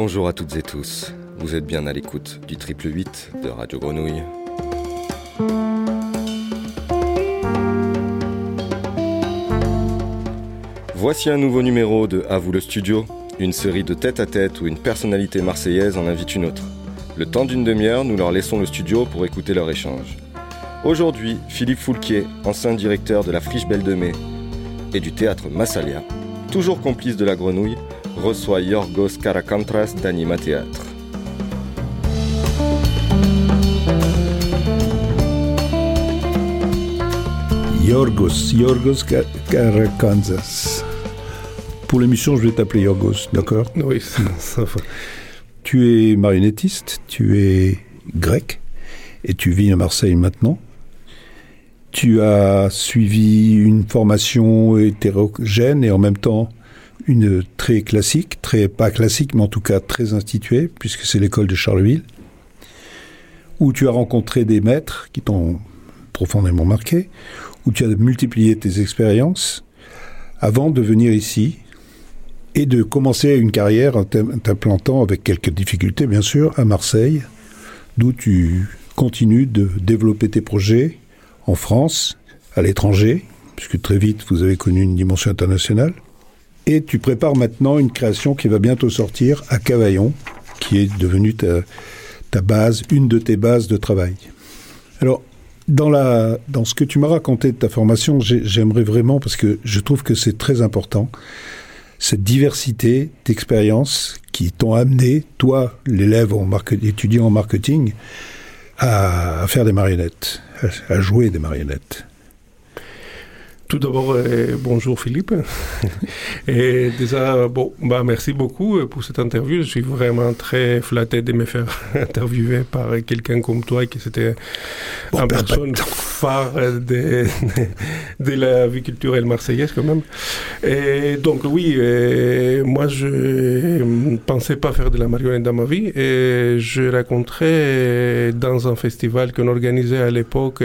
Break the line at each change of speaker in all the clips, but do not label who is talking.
Bonjour à toutes et tous. Vous êtes bien à l'écoute du triple 8 de Radio Grenouille. Voici un nouveau numéro de À vous le studio, une série de tête à tête où une personnalité marseillaise en invite une autre. Le temps d'une demi-heure, nous leur laissons le studio pour écouter leur échange. Aujourd'hui, Philippe Foulquier, ancien directeur de la Friche Belle de Mai et du théâtre Massalia, toujours complice de la grenouille, reçoit Yorgos Karakantras d'Anima Théâtre.
Yorgos, Yorgos Karakantras. Pour l'émission, je vais t'appeler Yorgos, d'accord?
Oui, ça va.
Tu es marionnettiste, tu es grec et tu vis à Marseille maintenant. Tu as suivi une formation hétérogène et en même temps une très classique, très pas classique, mais en tout cas très instituée, puisque c'est l'école de Charleville, où tu as rencontré des maîtres qui t'ont profondément marqué, où tu as multiplié tes expériences avant de venir ici et de commencer une carrière en t'implantant avec quelques difficultés, bien sûr, à Marseille, d'où tu continues de développer tes projets en France, à l'étranger, puisque très vite vous avez connu une dimension internationale. Et tu prépares maintenant une création qui va bientôt sortir à Cavaillon, qui est devenue ta, base, une de tes bases de travail. Alors, dans, la, dans ce que tu m'as raconté de ta formation, j'aimerais vraiment, parce que je trouve que c'est très important, cette diversité d'expériences qui t'ont amené, toi, l'élève en étudiant en marketing, à, faire des marionnettes, à jouer des marionnettes.
Tout d'abord, euh, bonjour Philippe. Et déjà, bon, bah, merci beaucoup euh, pour cette interview. Je suis vraiment très flatté de me faire interviewer par quelqu'un comme toi qui c'était bon, une personne phare de, de, la vie culturelle marseillaise quand même. Et donc oui, euh, moi je ne pensais pas faire de la marionnette dans ma vie et je raconterai dans un festival qu'on organisait à l'époque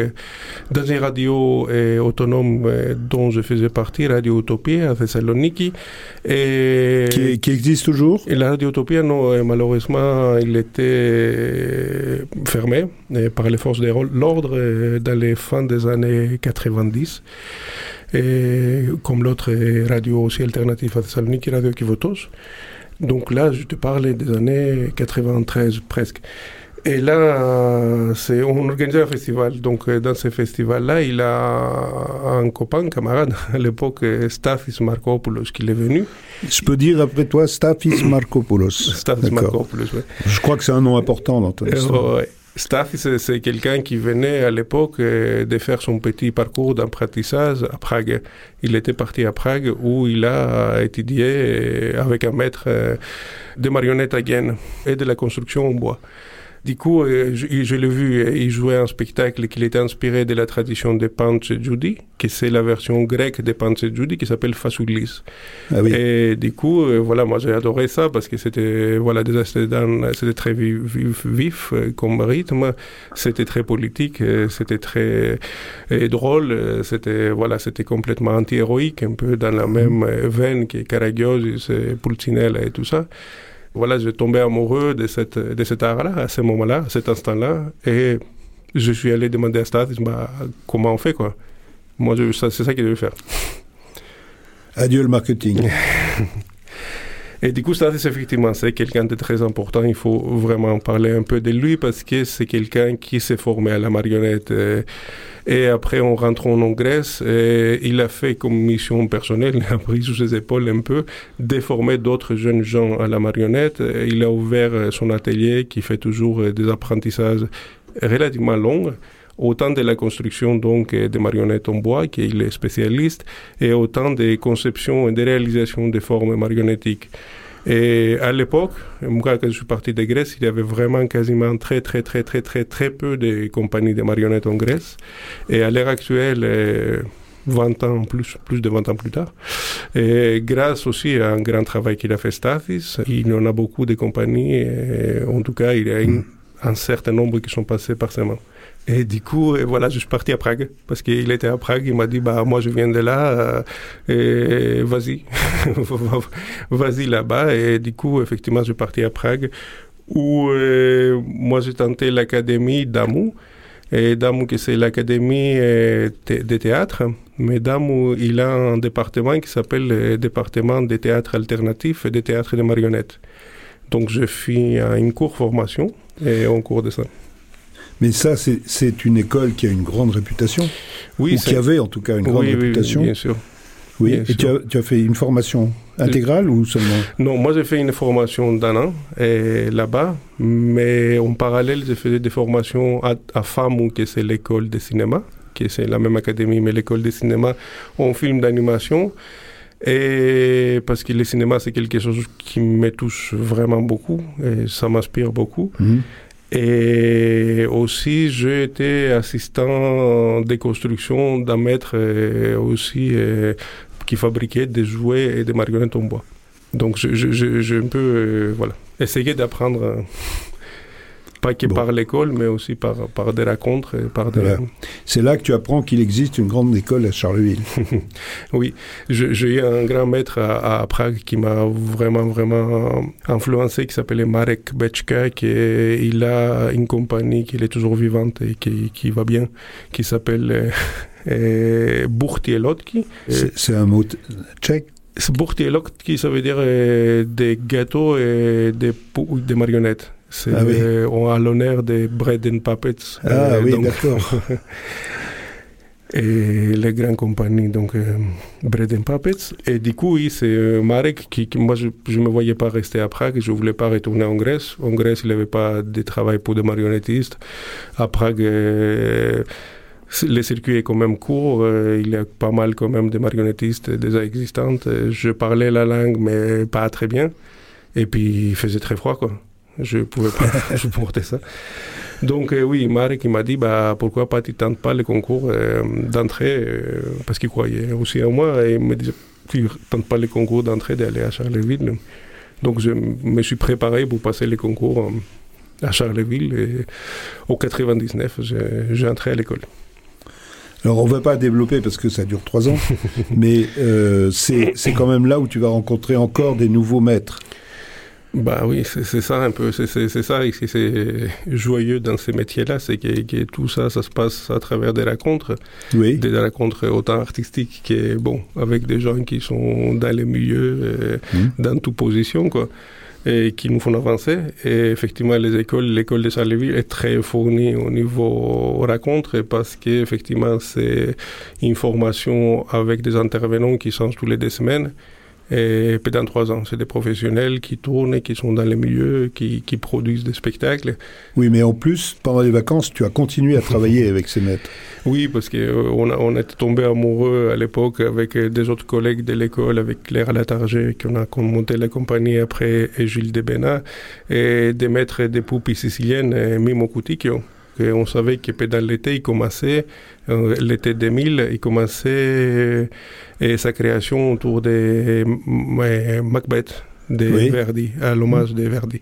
dans une radio autonome dont je faisais partie, Radio Utopie à Thessaloniki.
Et qui, existe toujours?
Et La Radio Utopie, non, malheureusement, il était fermé par les forces de l'ordre dans les fins des années 90. Et comme l'autre radio aussi alternative à Thessaloniki, Radio Kivotos. Donc là, je te parlais des années 93 presque. Et là, c'est, on organisait un festival. Donc, euh, dans ce festival-là, il a un copain, un camarade, à l'époque, Stathis Markopoulos, qui est venu.
Je peux dire après toi Stathis Markopoulos.
Stathis Markopoulos, oui.
Je crois que c'est un nom important dans ton histoire.
ouais. Stathis, c'est quelqu'un qui venait à l'époque euh, de faire son petit parcours d'apprentissage à Prague. Il était parti à Prague où il a étudié euh, avec un maître de marionnettes à gaine et de la construction en bois. Du coup, euh, je, l'ai vu, il jouait un spectacle qui était inspiré de la tradition de Panche Judy, qui c'est la version grecque de Panche Judy, qui s'appelle Fasoulis. Ah oui. Et du coup, euh, voilà, moi j'ai adoré ça parce que c'était, voilà, déjà c'était très vif, vif, euh, comme rythme, c'était très politique, c'était très drôle, c'était, voilà, c'était complètement anti-héroïque, un peu dans la mm. même veine que Karagiosis, Pulcinella et tout ça voilà, je tombé amoureux de, cette, de cet art-là, à ce moment-là, à cet instant-là. Et je suis allé demander à Stat bah, comment on fait, quoi. Moi, c'est ça qu'il devait faire.
Adieu le marketing.
Et du coup, Stathis, effectivement, c'est quelqu'un de très important. Il faut vraiment parler un peu de lui parce que c'est quelqu'un qui s'est formé à la marionnette. Et, et, après, on rentre en Grèce et il a fait comme mission personnelle, il a pris sous ses épaules un peu, de former d'autres jeunes gens à la marionnette. Il a ouvert son atelier qui fait toujours des apprentissages relativement longs autant de la construction donc des marionnettes en bois, qu'il est spécialiste, et autant des conceptions et des réalisations des formes marionnettiques. Et à l'époque, moi, quand je suis parti de Grèce, il y avait vraiment quasiment très, très, très, très, très, très peu de compagnies de marionnettes en Grèce. Et à l'heure actuelle, 20 ans, plus, plus de 20 ans plus tard. Et grâce aussi à un grand travail qu'il a fait Stathis, il y en a beaucoup de compagnies, en tout cas, il y a un certain nombre qui sont passés par ses mains. Et du coup, voilà, je suis parti à Prague parce qu'il était à Prague. Il m'a dit, bah moi je viens de là, et vas-y, vas-y là-bas. Et du coup, effectivement, je suis parti à Prague où moi j'ai tenté l'académie d'Amou. Et Damou, c'est l'académie de théâtre. Mais Damou, il a un département qui s'appelle le département des théâtres alternatifs et des théâtres de marionnettes. Donc, je fais une courte formation et en cours de ça.
Mais ça, c'est une école qui a une grande réputation
Oui.
Ou qui avait en tout cas une grande réputation
Oui, bien sûr.
Oui, et tu as, tu as, fait une formation intégrale ou seulement?
Non, moi j'ai fait une formation d'un an là-bas, mais en parallèle j'ai fait des formations à, à FAMU, qui c'est l'école de cinéma, qui c'est la même académie, mais l'école de cinéma en film d'animation. Et parce que le cinéma, c'est quelque chose qui me touche vraiment beaucoup et ça m'inspire beaucoup.
Mmh.
Et aussi, j'ai été assistant de construction d'un maître aussi qui fabriquait des jouets et des marionnettes en bois. Donc, je, un peu, euh, voilà, essayer d'apprendre, pas que bon. par l'école, mais aussi par, par des rencontres. Et par des...
Voilà. C'est là que tu apprends qu'il existe une grande école à Charleville.
oui, j'ai eu un grand maître à, à Prague qui m'a vraiment, vraiment influencé, qui s'appelait Marek Bečka, qui est, il a une compagnie qui est toujours vivante et qui, qui va bien, qui s'appelle... Euh, Burtielotki.
C'est un mot tchèque?
Burtielotki, ça veut dire euh, des gâteaux et des, des marionnettes. C'est
ah oui.
euh, à l'honneur des Bread and Puppets.
Ah oui, d'accord.
et les grandes compagnies, donc euh, Bread and Puppets. Et du coup, oui, c'est euh, Marek qui, qui, moi, je ne me voyais pas rester à Prague, je ne voulais pas retourner en Grèce. En Grèce, il n'y avait pas de travail pour des marionnettistes. À Prague, le circuit est quand même court, euh, il y a pas mal quand même de marionnettistes déjà existantes. Je parlais la langue, mais pas très bien. Et puis, il faisait très froid, quoi. Je pouvais pas supporter ça. Donc, euh, oui, Marek, m'a dit, bah, pourquoi pas tu tentes pas le concours euh, d'entrée, parce qu'il croyait aussi en moi, et il me disait, tu tentes pas le concours d'entrée d'aller à Charleville. Donc, je me suis préparé pour passer le concours à Charleville, et au 99, j'ai entré à l'école.
Alors, on ne va pas développer parce que ça dure trois ans, mais euh, c'est quand même là où tu vas rencontrer encore des nouveaux maîtres.
Bah oui, c'est ça un peu, c'est ça, et c'est joyeux dans ces métiers-là, c'est que, que, tout ça, ça se passe à travers des rencontres,
oui.
des rencontres autant artistiques que, bon, avec des gens qui sont dans les milieux, euh, mmh. dans toute position, quoi et qui nous font avancer. Et effectivement, les écoles, l'école de Charleville est très fournie au niveau rencontre parce qu'effectivement, c'est une formation avec des intervenants qui changent tous les deux semaines. Et pendant trois ans, c'est des professionnels qui tournent, qui sont dans les milieux, qui, qui, produisent des spectacles.
Oui, mais en plus, pendant les vacances, tu as continué à travailler avec ces maîtres.
Oui, parce qu'on euh, on était tombé amoureux à l'époque avec des autres collègues de l'école, avec Claire Latarger, qui on a monté la compagnie après, et Gilles Debena, et des maîtres des poupées siciliennes, Mimo Cuticchio. On savait que pendant l'été, il commençait, euh, l'été 2000, il commençait et sa création autour de euh, Macbeth de oui. Verdi, à l'hommage de Verdi.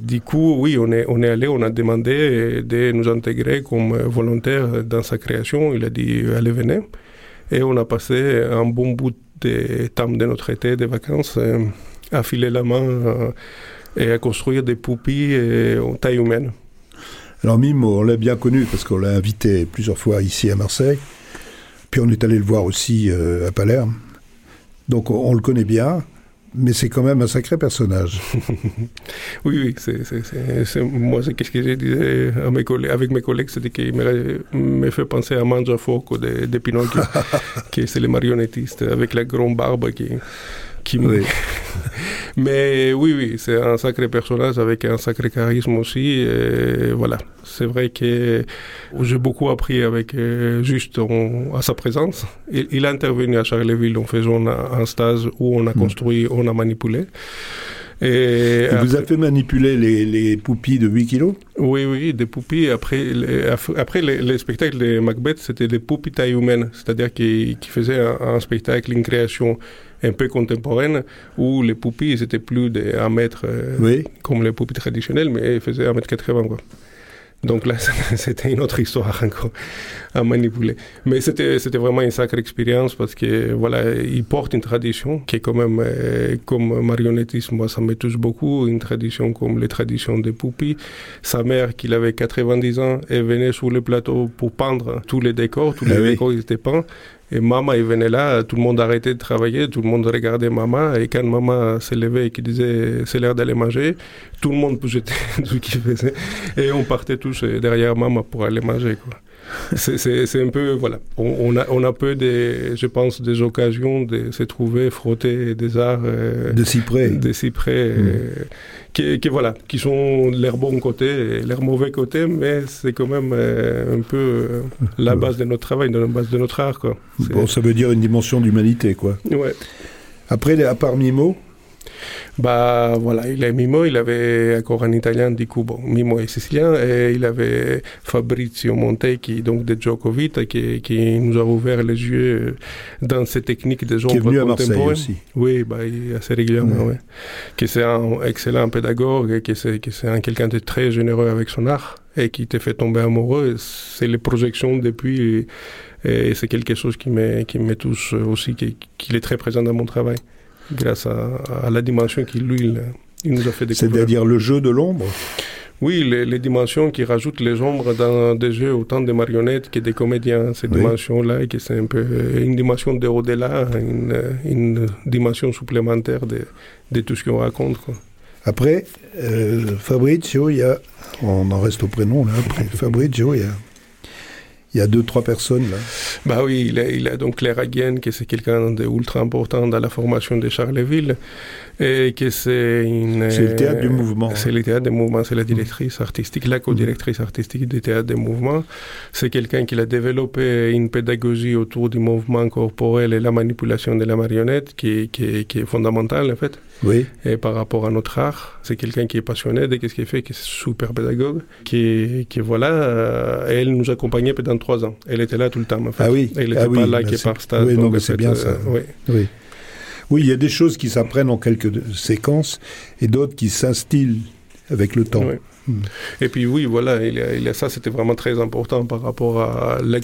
Du coup, oui, on est, on est allé, on a demandé de nous intégrer comme volontaire dans sa création. Il a dit, allez, venez. Et on a passé un bon bout de temps de notre été, de vacances, à filer la main et à construire des poupées en taille humaine.
Alors Mime, on l'a bien connu parce qu'on l'a invité plusieurs fois ici à Marseille. Puis on est allé le voir aussi euh, à Palerme. Donc on, on le connaît bien, mais c'est quand même un sacré personnage.
oui, oui, c'est, moi, c'est ce que je disais à mes collègues, avec mes collègues, c'était qu'il me, me, fait penser à Mangiafoco de, de Pinocchio, qui c'est le marionnettiste, avec la grande barbe qui... qui
oui.
Mais oui, oui, c'est un sacré personnage avec un sacré charisme aussi. Et voilà, c'est vrai que j'ai beaucoup appris avec euh, juste en, à sa présence. Il, il, a intervenu à Charleville en faisant un, un stage où on a construit, mmh. on a manipulé.
Et, Et vous avez fait manipuler les, les, poupilles de 8 kilos?
Oui, oui, des poupilles. Après, les, après les, les, spectacles de Macbeth, c'était des poupilles taille humaine, c'est-à-dire qui, qui faisaient un, un, spectacle, une création un peu contemporaine, où les poupilles, c'était plus de 1 mètre, euh,
oui.
comme les poupilles traditionnelles, mais elles faisaient 1 mètre 80, quoi. Donc là, c'était une autre histoire encore à manipuler. Mais c'était, c'était vraiment une sacrée expérience parce que, voilà, il porte une tradition qui est quand même, euh, comme marionnettisme, moi, ça me touche beaucoup, une tradition comme les traditions des Poupi. Sa mère, qui avait 90 ans, elle venait sur le plateau pour peindre tous les décors, tous les ah décors étaient peints. Et maman, il venait là, tout le monde arrêtait de travailler, tout le monde regardait maman. Et quand maman s'est levée et qui disait c'est l'heure d'aller manger, tout le monde jeter ce qu'il faisait. Et on partait tous derrière maman pour aller manger. Quoi c'est un peu, voilà, on, a, on a peu, des, je pense, des occasions de se trouver, frotter des arts.
Euh, de cyprès.
Des cyprès, mm. euh, qui, qui, voilà, qui sont leur bon côté et leur mauvais côté, mais c'est quand même euh, un peu la base de notre travail, la base de notre art, quoi.
Bon, ça veut dire une dimension d'humanité, quoi.
Ouais.
Après, à part Mimo,
bah voilà, il est Mimo, il avait encore un italien, du coup, bon, Mimo est sicilien, et il avait Fabrizio Monte, qui donc de Djokovic, qui, qui nous a ouvert les yeux dans ces techniques des ombres
contemporaines. aussi.
Oui, bah, assez régulièrement, ouais. Qui c'est un excellent pédagogue, et qui c'est, un quelqu'un de très généreux avec son art, et qui te fait tomber amoureux. C'est les projections depuis, et c'est quelque chose qui me, qui me touche aussi, qui, qui est très présent dans mon travail grâce à, la dimension qu'il lui il, nous a fait découvrir.
C'est-à-dire le jeu de l'ombre?
Oui, les, dimensions qui rajoutent les ombres dans des jeux autant de marionnettes que des comédiens, ces dimensions-là, et que c'est un peu une dimension de au-delà, une, dimension supplémentaire de, de tout ce qu'on raconte. Quoi.
Après, euh, Fabrizio, il y a, on en reste au prénom là, après Fabrizio, il y a il y a deux, trois personnes là.
Bah oui, il a, il a donc Claire Aguien, qui c'est quelqu'un d'ultra important dans la formation de Charleville, et que c'est une.
C'est le théâtre du mouvement.
C'est le théâtre du mouvement, c'est la directrice artistique, la co-directrice artistique du théâtre du mouvement. C'est quelqu'un qui a développé une pédagogie autour du mouvement corporel et la manipulation de la marionnette qui, qui, qui est fondamentale en fait.
Oui.
Et par rapport à notre art, c'est quelqu'un qui est passionné de ce qu'il fait, qui est super pédagogue, qui, qui voilà, euh, elle nous accompagnait pendant trois ans. Elle était là tout le temps. En fait.
Ah oui.
Elle n'était
ah
pas là,
bah
qui est par stade.
Oui, non, c'est bien ça. Euh,
oui.
oui. Oui, il y a des choses qui s'apprennent en quelques séquences et d'autres qui s'instillent avec le temps.
Hmm. Et puis oui, voilà, il y a, il y a ça, c'était vraiment très important par rapport à la,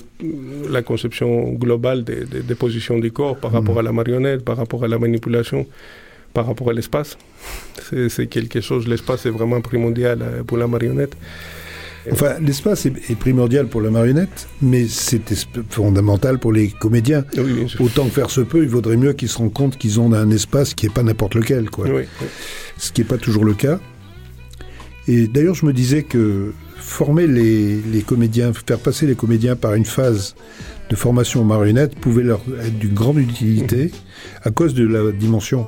la conception globale des, des, des, positions du corps, par hmm. rapport à la marionnette, par rapport à la manipulation par rapport à l'espace. C'est quelque chose, l'espace est vraiment primordial euh, pour la marionnette.
Enfin, l'espace est, primordial pour la marionnette, mais c'est fondamental pour les comédiens. Autant que faire se peut, il vaudrait mieux qu'ils se rendent compte qu'ils ont un espace qui n'est pas n'importe lequel. Quoi. Ce qui n'est pas toujours le cas. Et d'ailleurs, je me disais que former les, les, comédiens, faire passer les comédiens par une phase de formation aux marionnettes pouvait leur être d'une grande utilité à cause de la dimension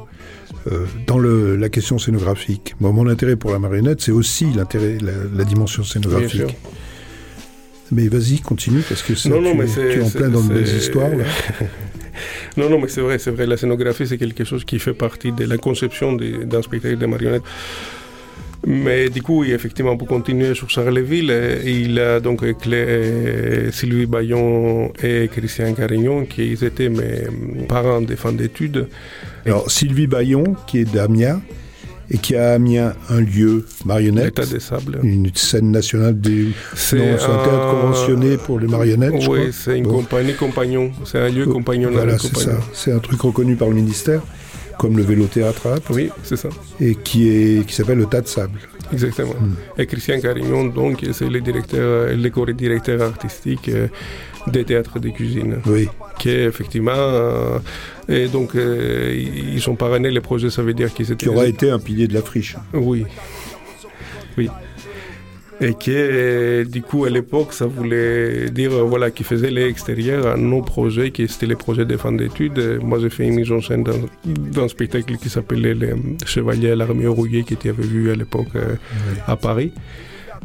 euh, dans le, la question scénographique. mon intérêt pour la marionnette, c'est aussi l'intérêt, la, dimension scénographique. Mais vas-y, continue, parce que non, non, tu, es, en plein dans de belles histoires.
non, non, mais c'est vrai, c'est vrai. La scénographie, c'est quelque chose qui fait partie de la conception d'un spectacle de marionnettes. Mais du coup, effectivement, pour continuer sur Charleville, il a donc Sylvie Bayon et Christian Carignon, qui étaient mes parents de fin d'études.
Alors, Sylvie Bayon, qui est d'Amiens, et qui a à Amiens un lieu marionnette.
Des sables.
Une scène nationale des. C'est un... théâtre conventionné pour les marionnettes.
Oui, c'est une compagnie compagnon. C'est un lieu compagnon.
Voilà, c'est ça. C'est un truc reconnu par le ministère comme le vélo théâtre
Oui, c'est ça.
Et qui est qui s'appelle le Tas de sable.
Exactement. Hmm. Et Christian Carignon, donc, c'est le directeur, le directeur artistique euh, des théâtres de cuisine.
Oui.
Qui est effectivement. Euh, et donc, euh, ils sont parrainés, les projets, ça veut dire qu'ils étaient.
Qui aura été un pilier de la friche.
Oui. Oui et que du coup à l'époque ça voulait dire voilà qui faisait l'extérieur à nos projets qui étaient les projets de fin d'études. Moi j'ai fait une mise en scène dans, un spectacle qui s'appelait les Chevaliers à l'armée rouillée qui était vu à l'époque euh, à Paris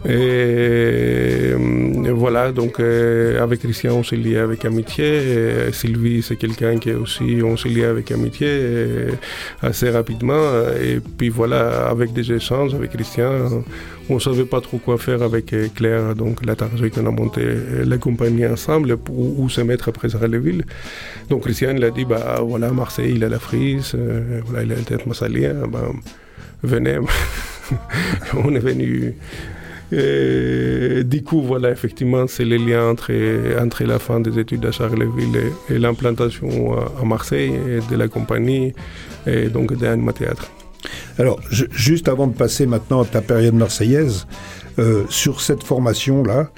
et, euh, voilà, donc euh, avec Christian, on s'est lié avec amitié. Sylvie, c'est quelqu'un qui est aussi, on s'est lié avec amitié assez rapidement. Et puis voilà, avec des échanges avec Christian, on ne savait pas trop quoi faire avec euh, Claire, donc la targée qu'on a monté la compagnie ensemble pour où se mettre après villes. Donc Christian il a dit bah voilà Marseille il a la frise, voilà il a le tête massalien, bah, venez. on est venu Et du coup, voilà, effectivement, c'est le lien entre, entre la fin des études à Charleville et, l'implantation à, Marseille de la compagnie et donc d'Anima Théâtre.
Alors, juste avant de passer maintenant à ta période marseillaise, euh, sur cette formation-là,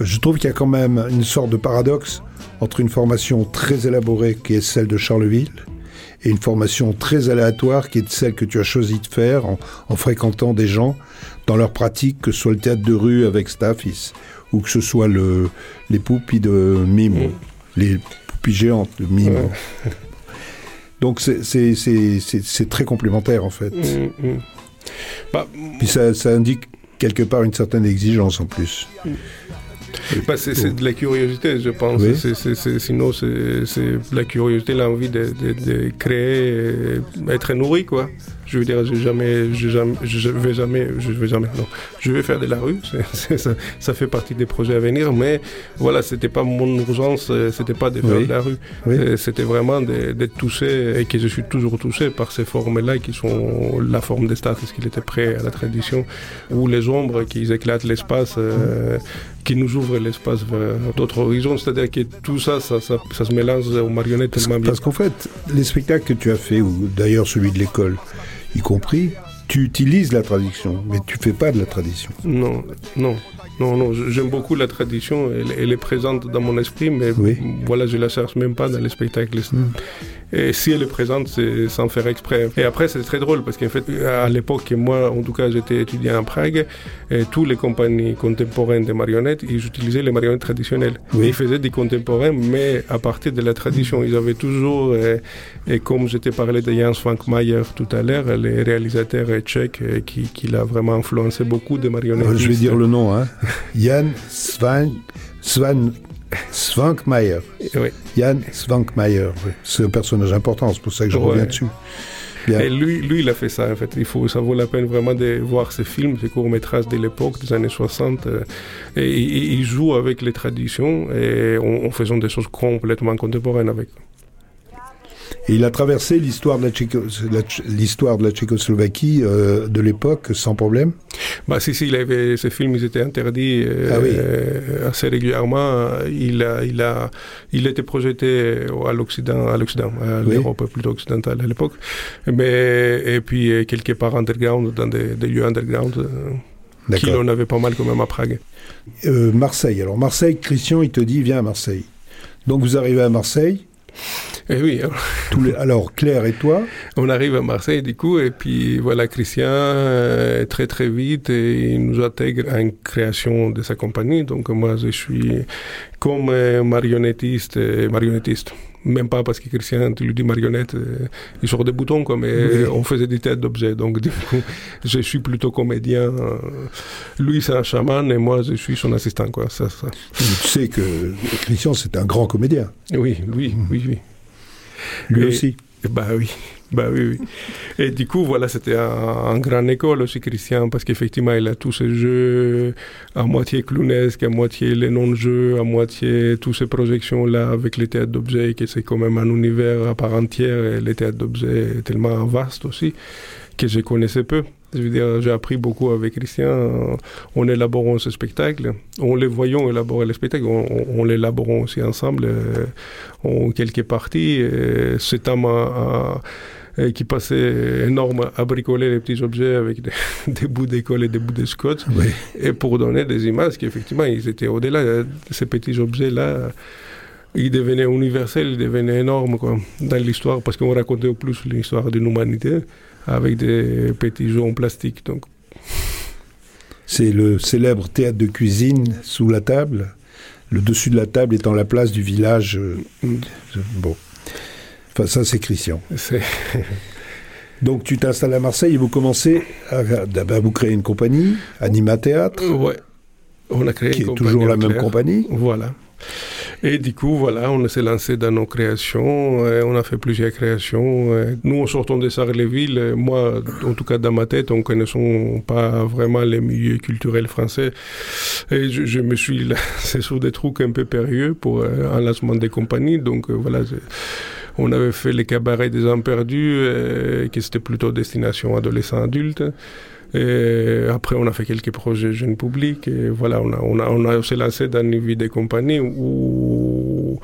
euh, je trouve qu'il y a quand même une sorte de paradoxe entre une formation très élaborée qui est celle de Charleville et une formation très aléatoire qui est celle que tu as choisi de faire en, fréquentant des gens dans leur pratique, que ce soit le théâtre de rue avec Staffis ou que ce soit le, les poupilles de Mimo, mm. les poupilles géantes de Mimo. Donc c'est très complémentaire en fait. Mm, mm. Bah, Puis ça, ça, indique quelque part une certaine exigence en plus.
Bah, c'est de la curiosité, je pense. sinon, c'est la curiosité, l'envie de, de, de, créer, être nourri, quoi. Je veux dire, je jamais, je, jamais, je vais jamais, je vais jamais, non. Je vais faire de la rue, ça, ça, fait partie des projets à venir, mais voilà, c'était pas mon urgence, euh, c'était pas de faire de la rue. Euh, c'était vraiment d'être touché et que je suis toujours touché par ces formes-là qui sont la forme des stars, ce qu'il était prêt à la tradition, ou les ombres qui éclatent l'espace. Euh, qui nous ouvrent l'espace vers d'autres horizons. C'est-à-dire que tout ça ça, ça, ça, se mélange aux marionnettes
bien. Parce qu'en fait, les spectacles que tu as fait, ou d'ailleurs celui de l'école, y compris, tu utilises la tradition, mais tu fais pas de la tradition.
Non, non, non, non. J'aime beaucoup la tradition, elle, est présente dans mon esprit, mais voilà, je la cherche même pas dans les spectacles. Hmm. Et si elle est présente, c'est sans faire exprès. Et après, c'est très drôle parce qu'en fait, à l'époque, moi, en tout cas, j'étais étudiant à Prague, et toutes les compagnies contemporaines de marionnettes, ils utilisaient les marionnettes traditionnelles. Ils faisaient des contemporains, mais à partir de la tradition. Ils avaient toujours, et, comme je t'ai parlé de Jan Svankmajer tout à l'heure, les réalisateurs tchèques qui, qui l'a vraiment influencé beaucoup de marionnettes.
Je vais dire le nom, hein. Jan Svan, Svan Svankmajer. Oui. Jan Svankmajer. C'est un personnage important, c'est pour ça que je reviens dessus.
Et lui, lui, il a fait ça, en fait. Il faut, ça vaut la peine vraiment de voir ses films, ses courts-métrages de l'époque, des années 60. Euh, et, il joue avec les traditions et en faisant des choses complètement contemporaines avec.
Et il a traversé l'histoire de la, l'histoire de la Tchécoslovaquie euh, de l'époque sans problème
bah, Si, si, il avait, ces films ils étaient interdits euh, ah euh, assez régulièrement. Il, a, il, a, il était projeté à l'Occident, à l'Occident, à l'Europe plutôt occidentale à l'époque. Mais, et puis, quelque part underground, dans des, des lieux underground. Qui en avait pas mal quand même à Prague.
Marseille. Alors Marseille, Christian, il te dit viens à Marseille. Donc vous arrivez à Marseille,
et eh oui.
alors, Claire et toi
On arrive à Marseille, du coup, et puis voilà, Christian, euh, très très vite, et il nous intègre en création de sa compagnie. Donc, moi, je suis comme marionnettiste, marionnettiste. Même pas parce que Christian, tu lui dis marionnette, euh, il sort des boutons, quoi, mais on faisait des têtes d'objets. Donc, du coup, je suis plutôt comédien. Lui, c'est un chaman, et moi, je suis son assistant, quoi. Ça, ça.
Tu sais que Christian, c'est un grand comédien.
Oui, oui, oui, oui.
Lui aussi.
Bah oui, bah oui, oui. Et du coup, voilà, c'était un, grand école aussi, Christian, parce qu'effectivement, il a tous ces jeux à moitié clownesques, à moitié les non-jeux, à moitié toutes ces projections-là avec les théâtres d'objets, que c'est quand même un univers à part entière, et les théâtres d'objets tellement vaste aussi, que je connaissais peu. Je veux dire, j'ai appris beaucoup avec Christian en élaborant ce spectacle, en les voyant élaborer le spectacle, en, l'élaborant aussi ensemble euh, en quelques parties. Cet homme qui passait énorme à bricoler les petits objets avec des, bouts d'école et des bouts de scotch, et pour donner des images qui effectivement, ils étaient au-delà de ces petits objets-là ils devenaient universels, ils devenaient énormes quoi, dans l'histoire, parce qu'on racontait au plus l'histoire d'une humanité avec des petits jeux en plastique. Donc.
C'est le célèbre théâtre de cuisine sous la table, le dessus de la table étant la place du village. Euh, mm. Bon. Enfin, ça, c'est Christian. Donc, tu t'installes à Marseille et vous commencez à, vous créer une compagnie, Anima Théâtre.
Ouais. On a créé
qui est toujours la même compagnie.
Voilà. Et du coup, voilà, on s'est lancé dans nos créations, on a fait plusieurs créations. Nous, en sortant de Sarreville, moi, en tout cas dans ma tête, on ne connaissons pas vraiment les milieux culturels français. Et je, me suis lancé sur des trucs un peu périlleux pour un lancement des compagnies. Donc euh, voilà, on avait fait les cabarets des hommes perdus, qui c'était plutôt destination adolescents adultes. Et après, on a fait quelques projets jeunes publics. Et voilà, on a, on a, on a aussi lancé dans une vie des compagnies où,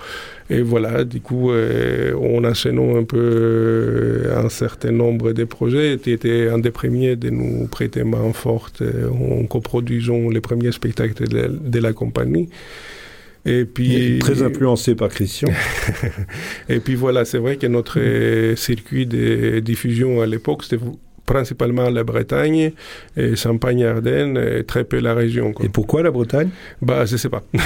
et voilà, du coup, euh, on enchaînant un peu euh, un certain nombre de projets. Tu étais un des premiers de nous prêter main forte en coproduisant les premiers spectacles de, de la compagnie.
Et puis, très influencé par Christian.
et puis voilà, c'est vrai que notre circuit de diffusion à l'époque, c'était principalement la Bretagne, et Champagne-Ardenne, et très peu la région.
Et pourquoi la Bretagne?
Bah, je sais pas.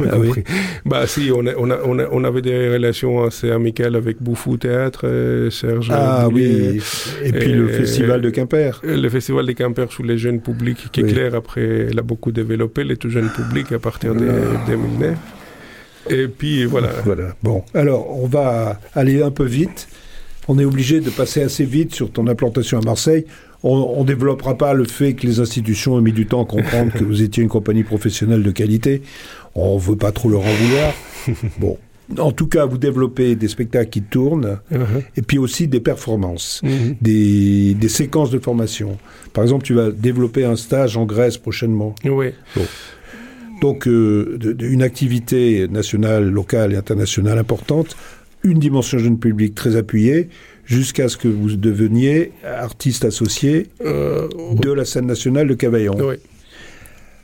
Ah compris. Bah, si, on, on, on, on, avait des relations assez amicales avec Bouffou Théâtre, euh, Serge.
Ah oui. Et, puis le Festival de Quimper.
Le Festival de Quimper sous les jeunes publics, qui est clair, après, il a beaucoup développé les tout jeunes publics à partir de 2009. Et puis voilà.
Voilà. Bon, alors on va aller un peu vite on est obligé de passer assez vite sur ton implantation à Marseille. On ne développera pas le fait que les institutions ont mis du temps à comprendre que vous étiez une compagnie professionnelle de qualité. On ne veut pas trop leur en vouloir. Bon. En tout cas, vous développez des spectacles qui tournent uh-huh. et puis aussi des performances, uh-huh. des, séquences de formation. Par exemple, tu vas développer un stage en Grèce prochainement.
Oui.
Donc, euh, une activité nationale, locale et internationale importante une dimension jeune public très appuyée jusqu'à ce que vous deveniez artiste associé euh, de la scène nationale de Cavaillon.
Oui.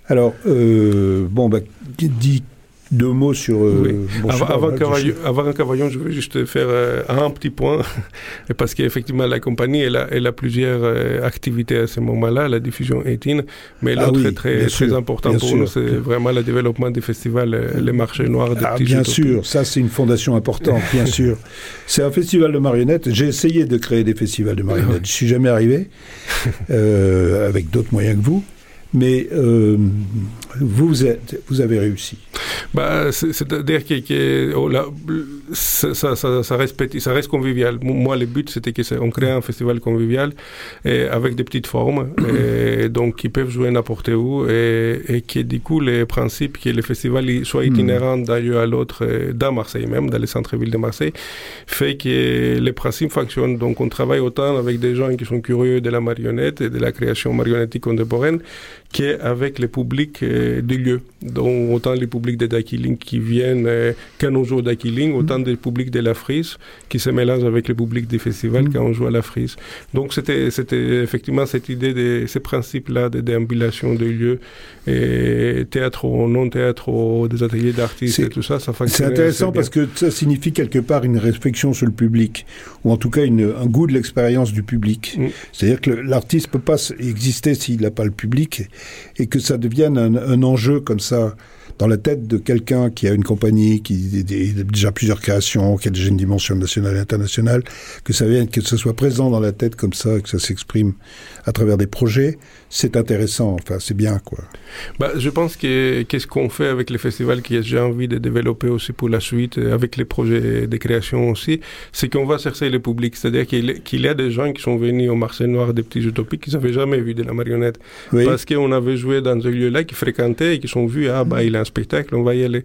Alors, euh, bon, bah, dit deux mots sur.
Euh, avant, avant, Cavaillon, je veux juste faire euh, un petit point, parce qu'effectivement, la compagnie, elle a, elle a plusieurs euh, activités à ce moment-là, la diffusion 18, mais ah l'autre est très, très important pour nous, c'est vraiment le développement des festivals, les marchés noirs
des ah, Bien sûr, ça c'est une fondation importante, bien sûr. C'est un festival de marionnettes. J'ai essayé de créer des festivals de marionnettes. Je suis jamais arrivé, avec d'autres moyens que vous. Mais euh, vous, êtes, vous avez réussi.
Bah, C'est-à-dire que, oh, ça, ça, ça, reste ça reste convivial. Moi, le but, c'était qu'on crée un festival convivial et avec des petites formes, et donc qui peuvent jouer n'importe où, et, et que du coup, les principes que le festival soit hmm. itinérant d'un lieu à l'autre, dans Marseille même, dans les centres-villes de Marseille, fait que les principes fonctionnent. Donc, on travaille autant avec des gens qui sont curieux de la marionnette et de la création marionnettique contemporaine qu'avec les publics euh, du lieu. Donc, autant les publics de Qui viennent euh, quand on joue mm. autant des publics de la frise qui se mélangent avec les publics des festivals mm. quand on joue à la frise. Donc, c'était, c'était effectivement cette idée de ces principes-là de déambulation de lieux, et théâtre ou non-théâtre, des ateliers d'artistes et tout ça, ça
C'est intéressant parce que ça signifie quelque part une réflexion sur le public, ou en tout cas une, un goût de l'expérience du public. Mm. C'est-à-dire que l'artiste peut pas exister s'il n'a pas le public et que ça devienne un, enjeu comme ça dans la tête de quelqu'un qui a une compagnie, qui a déjà plusieurs créations, qui a déjà une dimension nationale et internationale, que ça vienne, que ce soit présent dans la tête comme ça, que ça s'exprime à travers des projets, c'est intéressant. Enfin, c'est bien, quoi.
Bah, je pense que qu'est-ce qu'on fait avec les festivals que j'ai envie de développer aussi pour la suite, avec les projets de création aussi, c'est qu'on va chercher le public. C'est-à-dire qu'il y a des gens qui sont venus au marché noir des petits utopiques qui n'avaient jamais vu de la marionnette. Parce qu'on avait joué dans un lieu-là, qui fréquentaient et qui sont vus, ah, bah, il a un spectacle, on va y aller.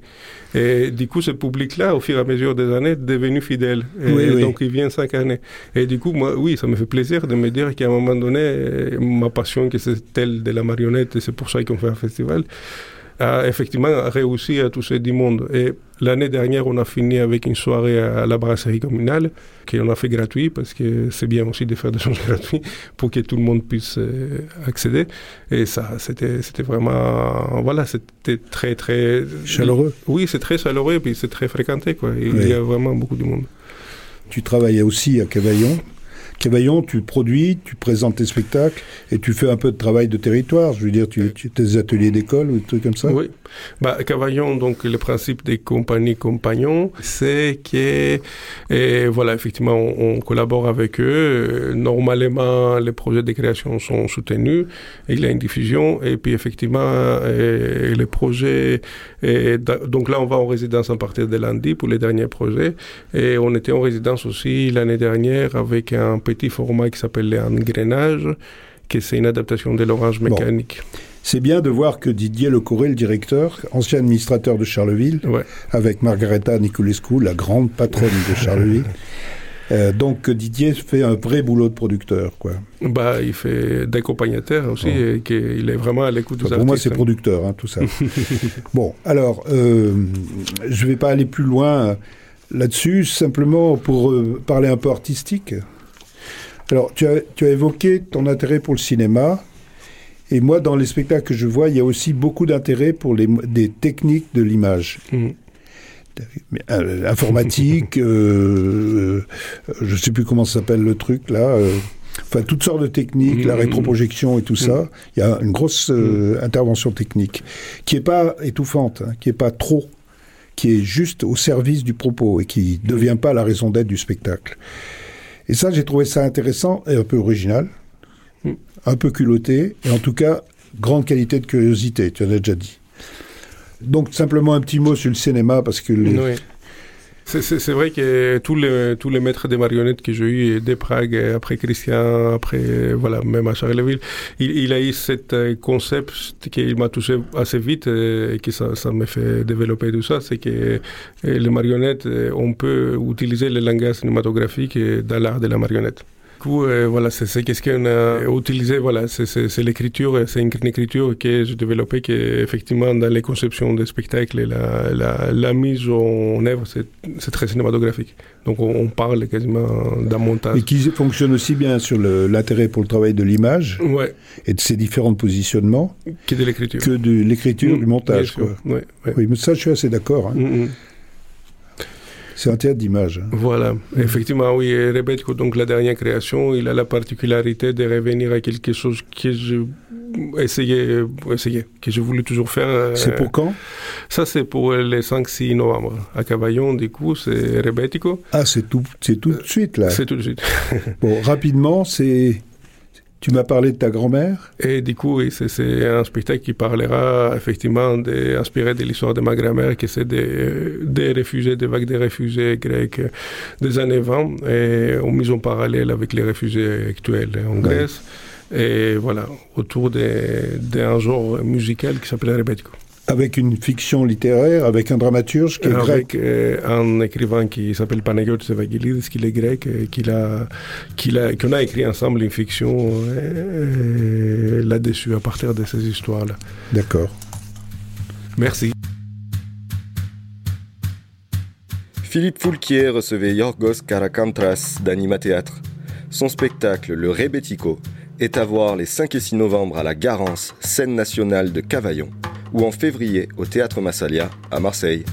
Et du coup, ce public-là, au fur et à mesure des années, est devenu fidèle. Et donc, il vient chaque année. Et du coup, moi, oui, ça me fait plaisir de me dire qu'à un moment donné, ma passion, que c'est telle de la marionnette, et c'est pour ça qu'on fait un festival, a effectivement réussi à toucher du monde. Et l'année dernière, on a fini avec une soirée à la brasserie communale, qu'on a fait gratuit, parce que c'est bien aussi de faire des choses gratuites pour que tout le monde puisse euh, accéder. Et ça, c'était, c'était vraiment, voilà, c'était très, très...
Chaleureux.
Oui, c'est très chaleureux, et puis c'est très fréquenté, quoi. Il y a vraiment beaucoup de monde.
Tu travaillais aussi à Cavaillon Cavaillon, tu produis, tu présentes tes spectacles et tu fais un peu de travail de territoire. Je veux dire, tu, tu des ateliers d'école ou des trucs comme ça
Oui. Bah, Cavaillon, donc le principe des compagnies compagnons, c'est que, et voilà, effectivement, on, collabore avec eux. Normalement, les projets de création sont soutenus. Il y a une diffusion. Et puis, effectivement, les projets. Et, donc là, on va en résidence à partir de lundi pour les derniers projets. Et on était en résidence aussi l'année dernière avec un petit format qui s'appelle l'engrenage, qui c'est une adaptation de l'orange mécanique.
c'est bien de voir que Didier Lecoré, le directeur, ancien administrateur de Charleville,
Ouais.
avec Margareta Niculescu, la grande patronne de Charleville. Euh, donc Didier fait un vrai boulot de producteur. Quoi.
Bah, il fait d'accompagnateur aussi, et qu'il est vraiment à l'écoute des
Enfin, pour moi, c'est
artistes.
producteur, hein, tout ça. bon, alors, euh, je vais pas aller plus loin là-dessus, simplement pour euh, parler un peu artistique. Alors, tu as, tu as évoqué ton intérêt pour le cinéma. Et moi, dans les spectacles que je vois, il y a aussi beaucoup d'intérêt pour les, des techniques de l'image. Euh, informatique, euh, euh, je sais plus comment ça s'appelle le truc là. euh, Enfin, toutes sortes de techniques, la
Mhm.
rétroprojection et tout ça. Il y a une grosse euh, intervention technique qui est pas étouffante, hein, qui est pas trop, qui est juste au service du propos et qui ne devient pas la raison d'être du spectacle. Et ça, j'ai trouvé ça intéressant et un peu original, un peu culotté, et en tout cas, grande qualité de curiosité, tu en as déjà dit. Donc, simplement un petit mot sur le cinéma, parce que les-.
C'est- vrai que tous les, tous les maîtres des marionnettes que j'ai eu dès Prague, après Christian, après, voilà, même à Charleville, il, il a eu cet euh, concept qui m'a touché assez vite euh, et que ça, ça m'a fait développer tout ça, c'est que euh, les marionnettes, on peut utiliser le langage cinématographique dans l'art de la marionnette. Du coup, euh, voilà, c'est c'est qu'est-ce qu'on a utilisé, voilà, c'est- c'est c'est l'écriture, euh, c'est une écriture que j'ai développée, qui effectivement dans les conceptions des spectacles et la, la, la mise en œuvre, c'est très cinématographique. Donc on, on parle quasiment d'un montage.
et qui fonctionne aussi bien sur le- l'intérêt pour le travail de l'image
Ouais,
et de ses différents positionnements
qui est de l'écriture.
que de l'écriture,
Mm,
du montage. quoi.
ouais, ouais.
Oui, mais ça, je suis assez d'accord. hein.
Mm, mm.
C'est un théâtre d'image. hein.
Voilà, effectivement, oui. Et Rebetko, donc la dernière création, il a la particularité de revenir à quelque chose que je essayais, essayais que je voulais toujours faire. euh,
C'est pour quand?
Ça, c'est pour le 5-6 novembre. À Cavaillon, du coup, c'est Rebetiko.
Ah, c'est tout, c'est tout de suite, là.
C'est tout de suite.
Bon, rapidement, c'est... Tu m'as parlé de ta grand-mère?
Et du coup, oui, c'est- un spectacle qui parlera effectivement de, inspiré de l'histoire de ma grand-mère, qui c'est des, des réfugiés, des vagues de réfugiés grecs des années 20, et en mise en parallèle avec les réfugiés actuels en
Ouais.
Grèce. Et voilà, autour d'un genre musical qui s'appelle Rebetiko.
Avec une fiction littéraire, avec un dramaturge qui est grec.
Avec euh, un écrivain qui s'appelle Panagiotis Evagilidis, qui est grec, et qu'il a, qu'il a, qu'on a écrit ensemble une fiction euh, là-dessus, à partir de ces histoires-là.
D'accord.
Merci.
Philippe Foulquier recevait Yorgos Karakantras d'Anima Théâtre. Son spectacle, Le Rebetiko, est à voir les 5 et 6 novembre à la Garance, scène nationale de Cavaillon, ou en février au Théâtre Massalia à Marseille.